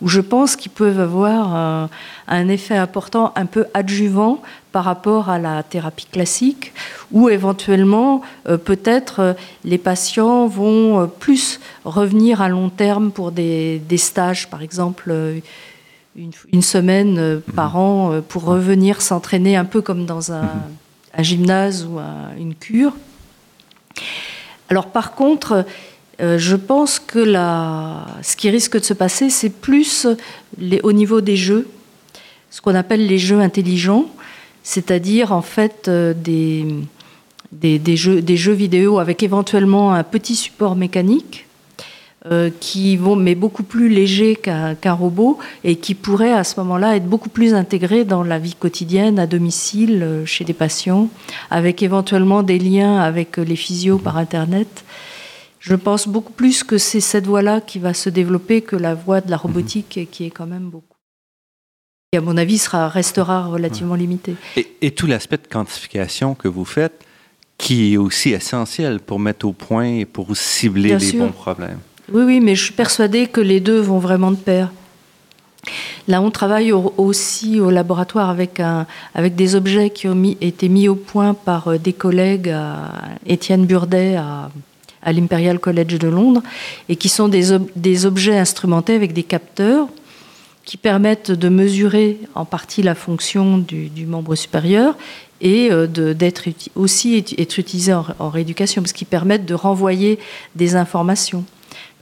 où je pense qu'ils peuvent avoir un, effet important, un peu adjuvant par rapport à la thérapie classique, où éventuellement, euh, peut-être, euh, les patients vont euh, plus revenir à long terme pour des, stages, par exemple. Une, semaine par mmh. an pour revenir s'entraîner un peu comme dans un, un gymnase ou une cure. Alors par contre, euh, je pense que la, ce qui risque de se passer, c'est plus les, au niveau des jeux, ce qu'on appelle les jeux intelligents, c'est-à-dire en fait euh, des, des, jeux, des jeux vidéo avec éventuellement un petit support mécanique euh, qui vont, mais beaucoup plus léger qu'un robot et qui pourraient à ce moment-là être beaucoup plus intégrés dans la vie quotidienne, à domicile, euh, chez des patients, avec éventuellement des liens avec les physios par Internet. Je pense beaucoup plus que c'est cette voie-là qui va se développer que la voie de la robotique qui est quand même beaucoup. Et à mon avis, sera, restera relativement limitée. Et, et tout l'aspect de quantification que vous faites, qui est aussi essentiel pour mettre au point et pour cibler les bons problèmes. Oui, oui, mais je suis persuadée que les deux vont vraiment de pair. Là, on travaille aussi au laboratoire avec, un, avec des objets qui ont été mis au point par euh, des collègues, Étienne Burdet à, à l'Imperial College de Londres, et qui sont des, des, objets instrumentés avec des capteurs qui permettent de mesurer en partie la fonction du, membre supérieur et euh, d'être aussi être utilisés en, en rééducation, parce qu'ils permettent de renvoyer des informations.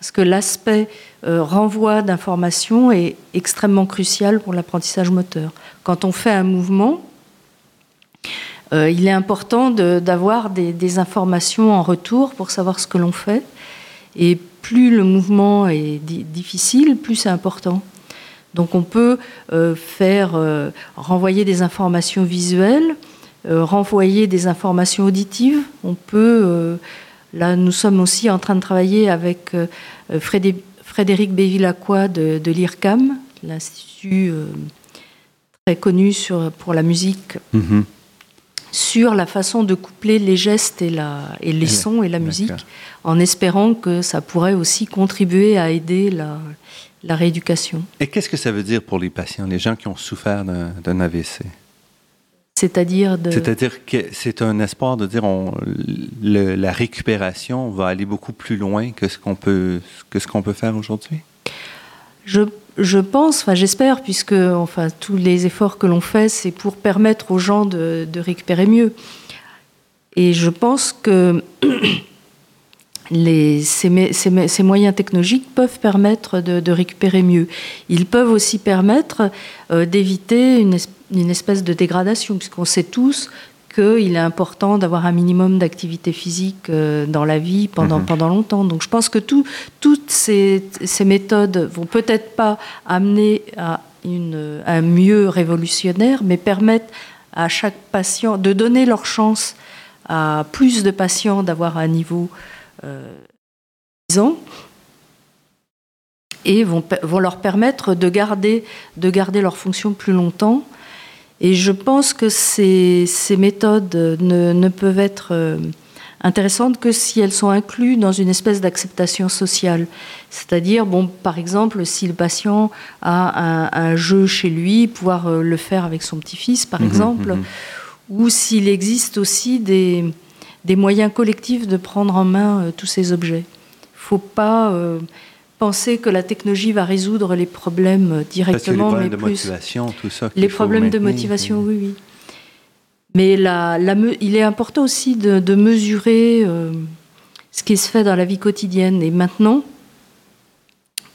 Parce que l'aspect euh, renvoi d'informations est extrêmement crucial pour l'apprentissage moteur. Quand on fait un mouvement, euh, il est important d'avoir des, informations en retour pour savoir ce que l'on fait. Et plus le mouvement est difficile, plus c'est important. Donc on peut euh, faire renvoyer des informations visuelles, renvoyer des informations auditives. On peut là, nous sommes aussi en train de travailler avec Frédéric Bévillacqua de, l'IRCAM, l'institut euh, très connu pour la musique, mm-hmm. Sur la façon de coupler les gestes et, la, et les sons et la musique, en espérant que ça pourrait aussi contribuer à aider la, la rééducation. Et qu'est-ce que ça veut dire pour les patients, les gens qui ont souffert d'un AVC c'est-à-dire de... C'est-à-dire que c'est un espoir de dire on, la récupération va aller beaucoup plus loin que ce qu'on peut, que ce qu'on peut faire aujourd'hui? Je, je, pense, enfin j'espère, puisque enfin, tous les efforts que l'on fait, c'est pour permettre aux gens de, récupérer mieux. Et je pense que ces, moyens technologiques peuvent permettre de, récupérer mieux. Ils peuvent aussi permettre euh, d'éviter une, espèce de dégradation, puisqu'on sait tous qu'il est important d'avoir un minimum d'activité physique euh, dans la vie pendant, mmh. pendant longtemps. Donc je pense que tout, toutes ces, ces, méthodes vont peut-être pas amener à une, un mieux révolutionnaire, mais permettre à chaque patient de donner leur chance à plus de patients d'avoir un niveau euh, et vont, vont, leur permettre de garder, de garder leur fonction plus longtemps. Et je pense que ces, ces méthodes ne, ne, peuvent être euh, intéressantes que si elles sont incluses dans une espèce d'acceptation sociale. C'est-à-dire, bon, par exemple, si le patient a un, un, jeu chez lui, pouvoir euh, le faire avec son petit-fils, par mmh, exemple, mmh. ou s'il existe aussi des, des moyens collectifs de prendre en main euh, tous ces objets. Il ne faut pas euh, penser que la technologie va résoudre les problèmes directement, Parce que les problèmes mais de plus motivation, tout ça. les problèmes de motivation, oui, oui. Mais la, la, il est important aussi de, de mesurer euh, ce qui se fait dans la vie quotidienne. Et maintenant,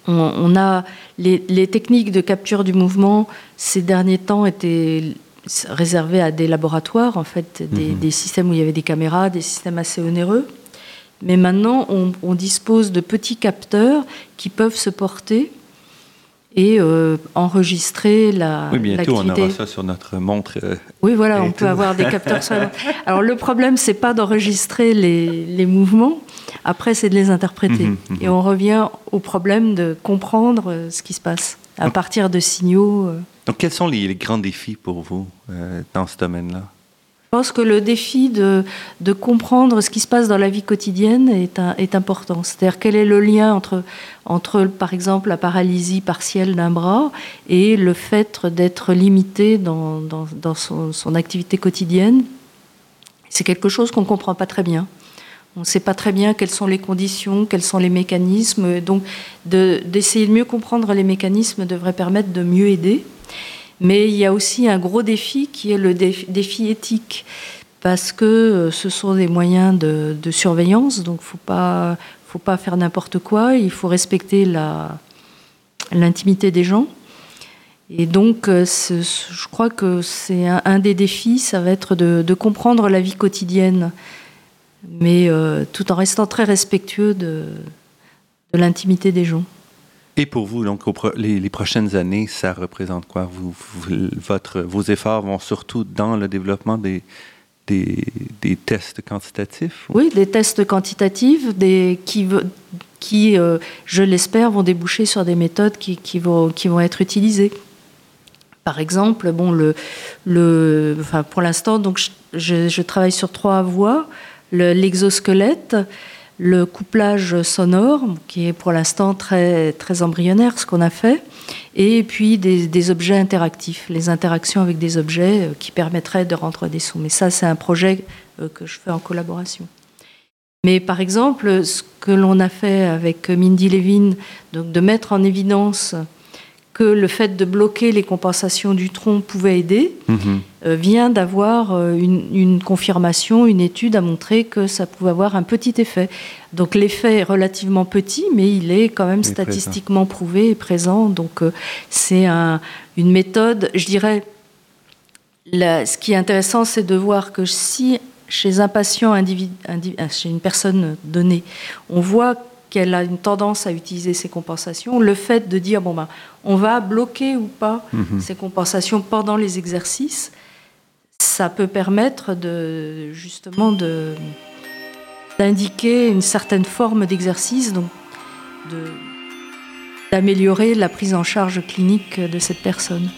on, on a les, les, techniques de capture du mouvement ces derniers temps étaient réservé à des laboratoires, en fait, des, mmh. des, systèmes où il y avait des caméras, des systèmes assez onéreux. Mais maintenant, on, on dispose de petits capteurs qui peuvent se porter et euh, enregistrer la. Oui, bientôt on aura ça sur notre montre. Euh, oui, voilà, on peut avoir des capteurs sur la Alors le problème, c'est pas d'enregistrer les, les, mouvements. Après, c'est de les interpréter. Mmh, mmh. Et on revient au problème de comprendre euh, ce qui se passe à partir de signaux. Donc, quels sont les, les grands défis pour vous dans ce domaine-là? Je pense que le défi de, comprendre ce qui se passe dans la vie quotidienne est, important. C'est-à-dire quel est le lien entre, par exemple, la paralysie partielle d'un bras et le fait d'être limité dans, son, activité quotidienne? C'est quelque chose qu'on ne comprend pas très bien. On ne sait pas très bien quelles sont les conditions, quels sont les mécanismes. Donc, d'essayer de, de, mieux comprendre les mécanismes devrait permettre de mieux aider. Mais il y a aussi un gros défi qui est le défi, éthique, parce que euh, ce sont des moyens de, surveillance, donc faut pas, faut pas faire n'importe quoi, il faut respecter l'intimité des gens. Et donc, euh, je crois que c'est un, des défis, ça va être de, comprendre la vie quotidienne mais euh, tout en restant très respectueux de l'intimité des gens. Et pour vous, donc, les, prochaines années, ça représente quoi? Vos efforts vont surtout dans le développement des, tests quantitatifs ou? Oui, des tests quantitatifs qui, euh, je l'espère, vont déboucher sur des méthodes qui, vont, être utilisées. Par exemple, bon, pour l'instant, je, travaille sur trois voies l'exosquelette, le couplage sonore, qui est pour l'instant très, très embryonnaire, ce qu'on a fait, et puis des, objets interactifs, les interactions avec des objets euh, qui permettraient de rendre des sons. Mais ça, c'est un projet euh, que je fais en collaboration. Mais par exemple, ce que l'on a fait avec Mindy Levin, donc de mettre en évidence que le fait de bloquer les compensations du tronc pouvait aider, mhm. euh, vient d'avoir euh, une, confirmation, une étude a montré que ça pouvait avoir un petit effet. Donc l'effet est relativement petit, mais il est quand même statistiquement prouvé et présent. Donc euh, c'est une méthode, je dirais, ce qui est intéressant, c'est de voir que si chez un patient, chez une personne donnée, on voit qu'elle a une tendance à utiliser ces compensations, le fait de dire bon ben on va bloquer ou pas mhm. ces compensations pendant les exercices, ça peut permettre de justement de d'indiquer une certaine forme d'exercice, donc d'améliorer la prise en charge clinique de cette personne.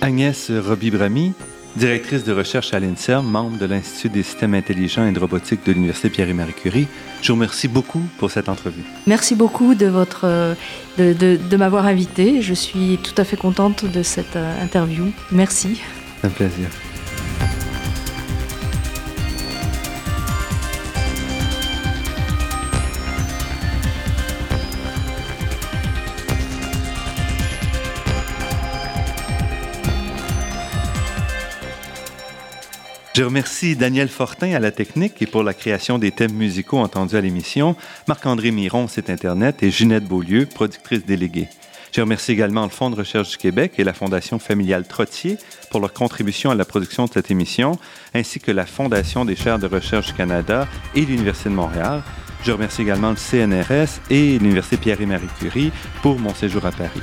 Agnès Roby-Bramy, directrice de recherche à l'INSERM, membre de l'Institut des systèmes intelligents et de robotique de l'Université Pierre et Marie Curie. Je vous remercie beaucoup pour cette entrevue. Merci beaucoup de, votre, de, de m'avoir invité. Je suis tout à fait contente de cette euh, interview. Merci. Un plaisir. Je remercie Daniel Fortin à la technique et pour la création des thèmes musicaux entendus à l'émission, Marc-André Miron, site Internet, et Ginette Beaulieu, productrice déléguée. Je remercie également le Fonds de recherche du Québec et la Fondation familiale Trottier pour leur contribution à la production de cette émission, ainsi que la Fondation des chaires de recherche du Canada et l'Université de Montréal. Je remercie également le CNRS et l'Université Pierre et Marie Curie pour mon séjour à Paris.